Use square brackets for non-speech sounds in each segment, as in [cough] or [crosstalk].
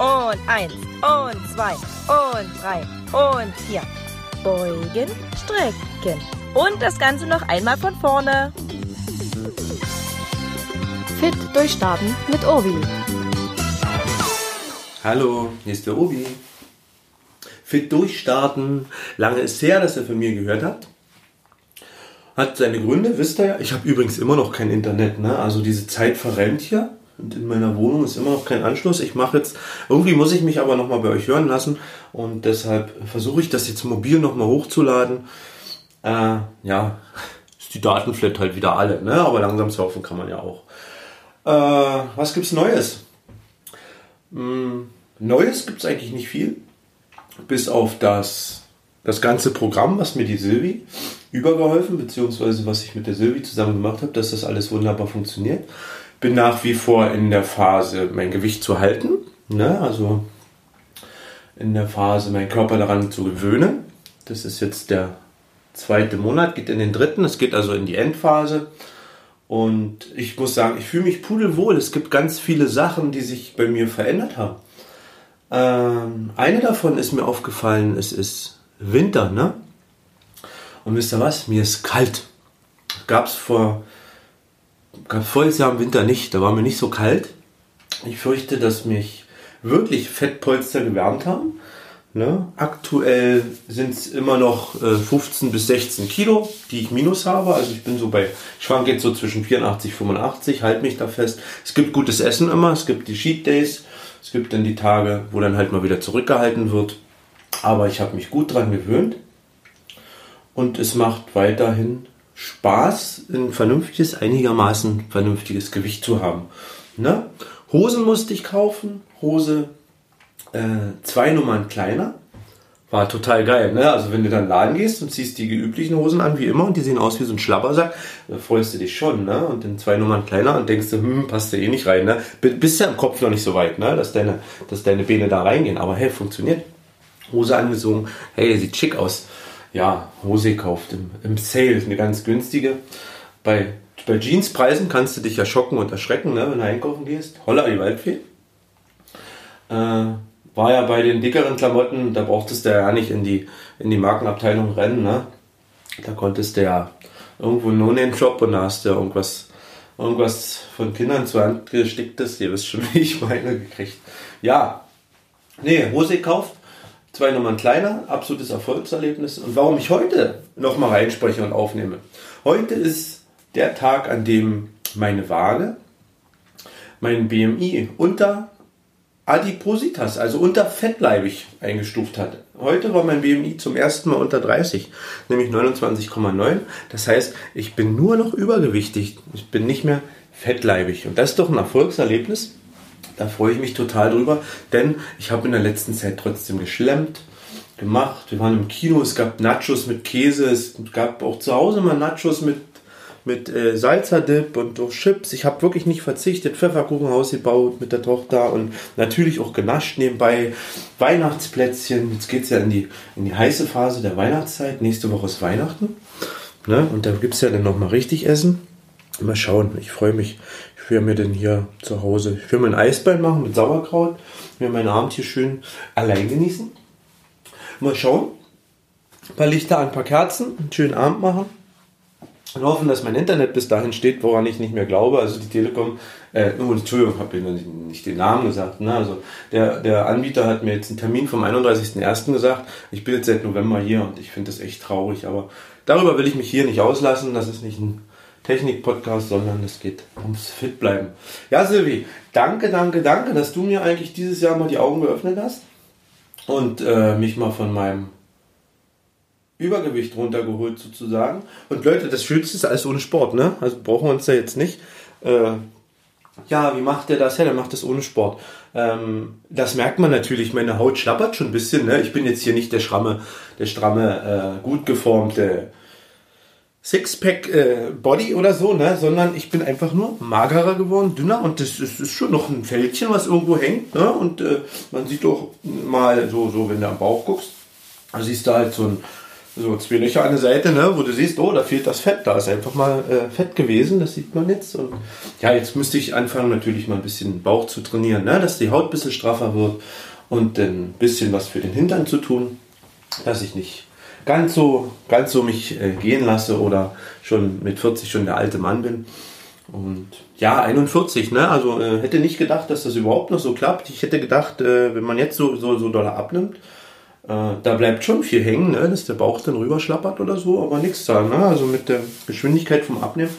Und eins. Und zwei. Und drei. Und vier. Beugen, strecken. Und das Ganze noch einmal von vorne. Fit durchstarten mit Obi. Hallo, hier ist der Obi. Fit durchstarten. Lange ist her, dass ihr von mir gehört habt. Hat seine Gründe, wisst ihr ja. Ich habe übrigens immer noch kein Internet, ne? Also diese Zeit verrennt hier. Und in meiner Wohnung ist immer noch kein Anschluss. Ich mache jetzt, irgendwie muss ich mich aber nochmal bei euch hören lassen. Und deshalb versuche ich das jetzt mobil nochmal hochzuladen. Äh, ja, ist die Datenflat halt wieder alle, ne? Aber langsam surfen kann man ja auch. Äh, was gibt's Neues? Hm, Neues gibt's eigentlich nicht viel. Bis auf das, das ganze Programm, was mir die Silvi übergeholfen, beziehungsweise was ich mit der Silvi zusammen gemacht habe, dass das alles wunderbar funktioniert. Bin nach wie vor in der Phase, mein Gewicht zu halten. Ne? Also in der Phase, meinen Körper daran zu gewöhnen. Das ist jetzt der zweite Monat, geht in den dritten. Es geht also in die Endphase. Und ich muss sagen, ich fühle mich pudelwohl. Es gibt ganz viele Sachen, die sich bei mir verändert haben. Ähm, eine davon ist mir aufgefallen, es ist Winter, ne? Und wisst ihr was? Mir ist kalt. Gab es vor, gab voriges Jahr im Winter nicht. Da war mir nicht so kalt. Ich fürchte, dass mich wirklich Fettpolster gewärmt haben. Ne? Aktuell sind es immer noch äh, 15 bis 16 Kilo, die ich minus habe. Also ich bin so bei, ich schwanke jetzt so zwischen 84 85, halte mich da fest. Es gibt gutes Essen immer, es gibt die Cheat Days, es gibt dann die Tage, wo dann halt mal wieder zurückgehalten wird. Aber ich habe mich gut dran gewöhnt und es macht weiterhin Spaß, ein vernünftiges, einigermaßen vernünftiges Gewicht zu haben. Ne? Hosen musste ich kaufen, Hose äh, zwei Nummern kleiner. War total geil, ne? Also wenn du dann Laden gehst und ziehst die üblichen Hosen an, wie immer, und die sehen aus wie so ein Schlabbersack, da freust du dich schon, ne? Und dann zwei Nummern kleiner und denkst du, hm, passt da eh nicht rein, ne? Bist ja im Kopf noch nicht so weit, ne? Dass deine, dass deine Beine da reingehen. Aber hey, funktioniert. Hose angezogen, hey, sieht schick aus. Ja, Hose gekauft im, im Sale, eine ganz günstige. Bei, bei Jeanspreisen kannst du dich ja schocken und erschrecken, ne? Wenn du einkaufen gehst. Holla, die Waldfee. Äh, war ja bei den dickeren Klamotten, da brauchtest du ja nicht in die, in die Markenabteilung rennen, ne? Da konntest du ja irgendwo nur in den Shop und da hast du ja irgendwas, irgendwas von Kindern zur Hand gesticktes, ihr wisst schon, [laughs] wie ich meine, gekriegt. Ja, nee, Hose gekauft, zwei Nummern kleiner, absolutes Erfolgserlebnis. Und warum ich heute nochmal reinspreche und aufnehme. Heute ist der Tag, an dem meine Waage mein BMI unter Adipositas, also unter fettleibig eingestuft hat. Heute war mein BMI zum ersten Mal unter 30, nämlich 29,9. Das heißt, ich bin nur noch übergewichtig. Ich bin nicht mehr fettleibig. Und das ist doch ein Erfolgserlebnis. Da freue ich mich total drüber, denn ich habe in der letzten Zeit trotzdem geschlemmt, gemacht. Wir waren im Kino, es gab Nachos mit Käse, es gab auch zu Hause mal Nachos mit mit äh, Salzerdip und durch Chips. Ich habe wirklich nicht verzichtet. Pfefferkuchenhaus gebaut mit der Tochter und natürlich auch genascht nebenbei. Weihnachtsplätzchen. Jetzt geht es ja in die, in die heiße Phase der Weihnachtszeit. Nächste Woche ist Weihnachten. Ne? Und da gibt es ja dann nochmal richtig Essen. Mal schauen. Ich freue mich. Ich will mir denn hier zu Hause. Ich will mir ein Eisbein machen mit Sauerkraut. Will meinen Abend hier schön allein genießen. Mal schauen. Ein paar Lichter an, ein paar Kerzen. Einen schönen Abend machen und hoffen, dass mein Internet bis dahin steht, woran ich nicht mehr glaube. Also die Telekom, äh, oh, Entschuldigung, habe ich nicht den Namen gesagt. Ne? Also der, der Anbieter hat mir jetzt einen Termin vom 31.01. gesagt. Ich bin jetzt seit November hier und ich finde das echt traurig. Aber darüber will ich mich hier nicht auslassen. Das ist nicht ein Technik-Podcast, sondern es geht ums Fitbleiben. Ja, Silvi, danke, danke, danke, dass du mir eigentlich dieses Jahr mal die Augen geöffnet hast und äh, mich mal von meinem Übergewicht runtergeholt sozusagen. Und Leute, das Schönste ist alles ohne Sport, ne? Also brauchen wir uns da jetzt nicht. Äh, ja, wie macht der das? Ja, der macht das ohne Sport. Ähm, das merkt man natürlich. Meine Haut schlappert schon ein bisschen. Ne? Ich bin jetzt hier nicht der schramme, der stramme, äh, gut geformte Sixpack-Body äh, oder so, ne? sondern ich bin einfach nur magerer geworden, dünner und das ist, ist schon noch ein Fältchen, was irgendwo hängt. Ne? Und äh, man sieht doch mal so, so, wenn du am Bauch guckst, da siehst du halt so ein so zwei Löcher an der Seite, ne, wo du siehst, oh, da fehlt das Fett. Da ist einfach mal äh, Fett gewesen, das sieht man jetzt. Und ja, jetzt müsste ich anfangen, natürlich mal ein bisschen Bauch zu trainieren, ne, dass die Haut ein bisschen straffer wird und ein bisschen was für den Hintern zu tun, dass ich nicht ganz so, ganz so mich äh, gehen lasse oder schon mit 40 schon der alte Mann bin. Und ja, 41, ne? Also äh, hätte nicht gedacht, dass das überhaupt noch so klappt. Ich hätte gedacht, äh, wenn man jetzt so, so, so doll abnimmt, äh, da bleibt schon viel hängen, ne? dass der Bauch dann rüberschlappert oder so, aber nichts da. Ne? Also mit der Geschwindigkeit vom Abnehmen,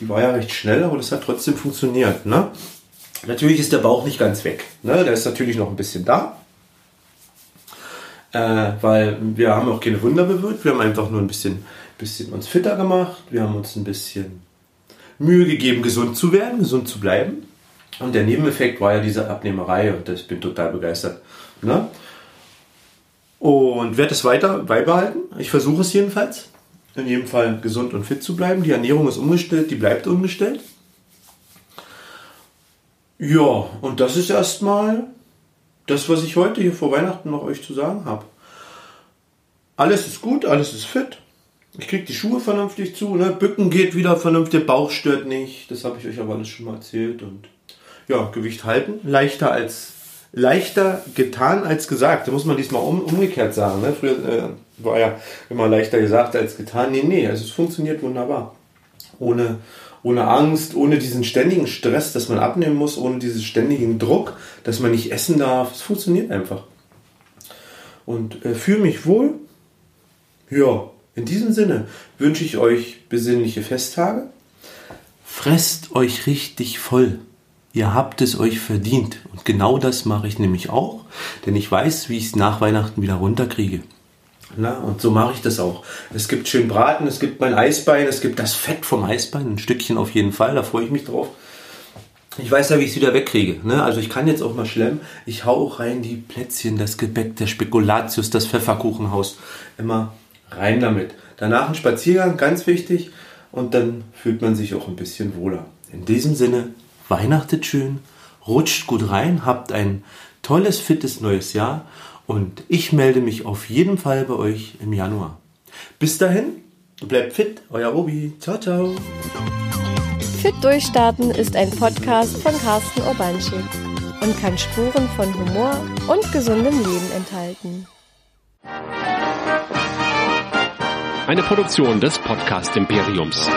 die war ja recht schnell, aber das hat trotzdem funktioniert. Ne? Natürlich ist der Bauch nicht ganz weg. Ne? Der ist natürlich noch ein bisschen da. Äh, weil wir haben auch keine Wunder bewirkt. Wir haben einfach nur ein bisschen, bisschen uns fitter gemacht. Wir haben uns ein bisschen Mühe gegeben, gesund zu werden, gesund zu bleiben. Und der Nebeneffekt war ja diese Abnehmerei und ich bin total begeistert. Ne? Und werde es weiter beibehalten. Ich versuche es jedenfalls. In jedem Fall gesund und fit zu bleiben. Die Ernährung ist umgestellt, die bleibt umgestellt. Ja, und das ist erstmal das, was ich heute hier vor Weihnachten noch euch zu sagen habe. Alles ist gut, alles ist fit. Ich kriege die Schuhe vernünftig zu, ne? Bücken geht wieder vernünftig, Bauch stört nicht. Das habe ich euch aber alles schon mal erzählt. Und ja, Gewicht halten. Leichter als leichter getan als gesagt. Da muss man diesmal um, umgekehrt sagen. Ne? Früher äh, war ja immer leichter gesagt als getan. Nee, nee, also es funktioniert wunderbar. Ohne, ohne Angst, ohne diesen ständigen Stress, dass man abnehmen muss, ohne diesen ständigen Druck, dass man nicht essen darf. Es funktioniert einfach. Und äh, fühle mich wohl. Ja, in diesem Sinne wünsche ich euch besinnliche Festtage. Fresst euch richtig voll. Ihr habt es euch verdient. Und genau das mache ich nämlich auch, denn ich weiß, wie ich es nach Weihnachten wieder runterkriege. Na, und so mache ich das auch. Es gibt schön Braten, es gibt mein Eisbein, es gibt das Fett vom Eisbein, ein Stückchen auf jeden Fall, da freue ich mich drauf. Ich weiß ja, wie ich es wieder wegkriege. Ne? Also ich kann jetzt auch mal schlemmen. Ich hau auch rein die Plätzchen, das Gebäck, der Spekulatius, das Pfefferkuchenhaus. Immer rein damit. Danach ein Spaziergang, ganz wichtig. Und dann fühlt man sich auch ein bisschen wohler. In diesem Sinne, Weihnachtet schön, rutscht gut rein, habt ein tolles, fittes neues Jahr und ich melde mich auf jeden Fall bei euch im Januar. Bis dahin, bleibt fit, euer Obi. Ciao, ciao. Fit Durchstarten ist ein Podcast von Carsten Urbanschik und kann Spuren von Humor und gesundem Leben enthalten. Eine Produktion des Podcast Imperiums.